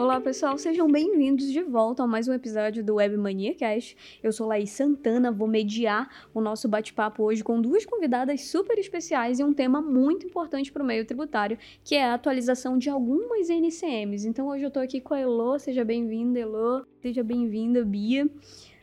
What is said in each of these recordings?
Olá, pessoal, sejam bem-vindos de volta a mais um episódio do Web Mania Cast. Eu sou Laís Santana, vou mediar o nosso bate-papo hoje com duas convidadas super especiais e um tema muito importante para o meio tributário, que é a atualização de algumas NCMs. Então, hoje eu estou aqui com a Elo, seja bem-vinda, Elo, seja bem-vinda, Bia.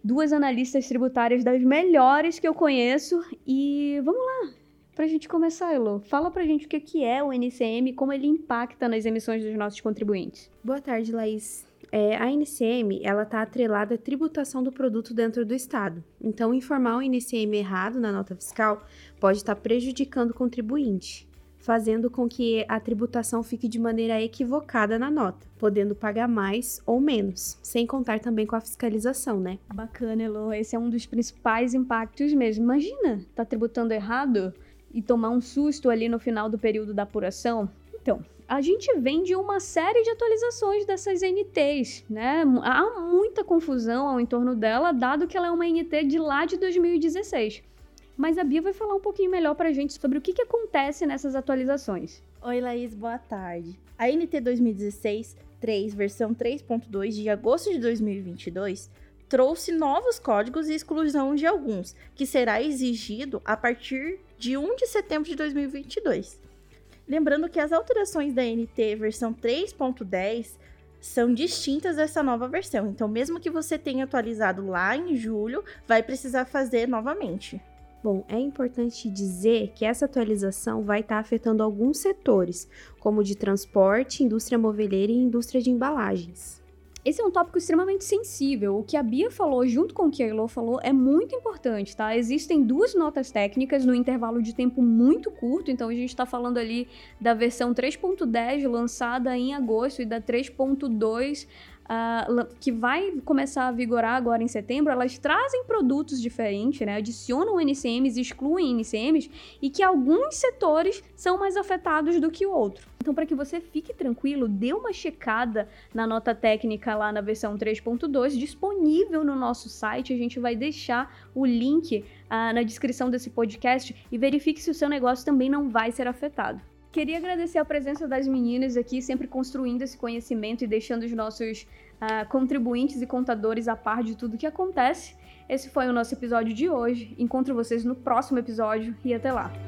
Duas analistas tributárias das melhores que eu conheço e vamos lá, para a gente começar, Elo, fala para a gente o que é o NCM e como ele impacta nas emissões dos nossos contribuintes. Boa tarde, Laís. É, a NCM ela está atrelada à tributação do produto dentro do Estado. Então, informar o NCM errado na nota fiscal pode estar tá prejudicando o contribuinte, fazendo com que a tributação fique de maneira equivocada na nota, podendo pagar mais ou menos, sem contar também com a fiscalização, né? Bacana, Elo. Esse é um dos principais impactos mesmo. Imagina, tá tributando errado e tomar um susto ali no final do período da apuração? Então, a gente vem de uma série de atualizações dessas NTs, né? Há muita confusão ao entorno dela, dado que ela é uma NT de lá de 2016. Mas a Bia vai falar um pouquinho melhor pra gente sobre o que, que acontece nessas atualizações. Oi, Laís, boa tarde. A NT 2016 3, versão 3.2 de agosto de 2022 trouxe novos códigos e exclusão de alguns, que será exigido a partir de 1 de setembro de 2022. Lembrando que as alterações da NT versão 3.10 são distintas dessa nova versão, então mesmo que você tenha atualizado lá em julho, vai precisar fazer novamente. Bom, é importante dizer que essa atualização vai estar afetando alguns setores, como de transporte, indústria moveleira e indústria de embalagens. Esse é um tópico extremamente sensível. O que a Bia falou, junto com o que a Elo falou, é muito importante, tá? Existem duas notas técnicas no intervalo de tempo muito curto, então a gente está falando ali da versão 3.10 lançada em agosto e da 3.2 uh, que vai começar a vigorar agora em setembro, elas trazem produtos diferentes, né? Adicionam NCMs, excluem NCMs e que alguns setores são mais afetados do que o outro. Então, para que você fique tranquilo, dê uma checada na nota técnica lá na versão 3.2, disponível no nosso site. A gente vai deixar o link uh, na descrição desse podcast e verifique se o seu negócio também não vai ser afetado. Queria agradecer a presença das meninas aqui, sempre construindo esse conhecimento e deixando os nossos uh, contribuintes e contadores a par de tudo que acontece. Esse foi o nosso episódio de hoje. Encontro vocês no próximo episódio e até lá!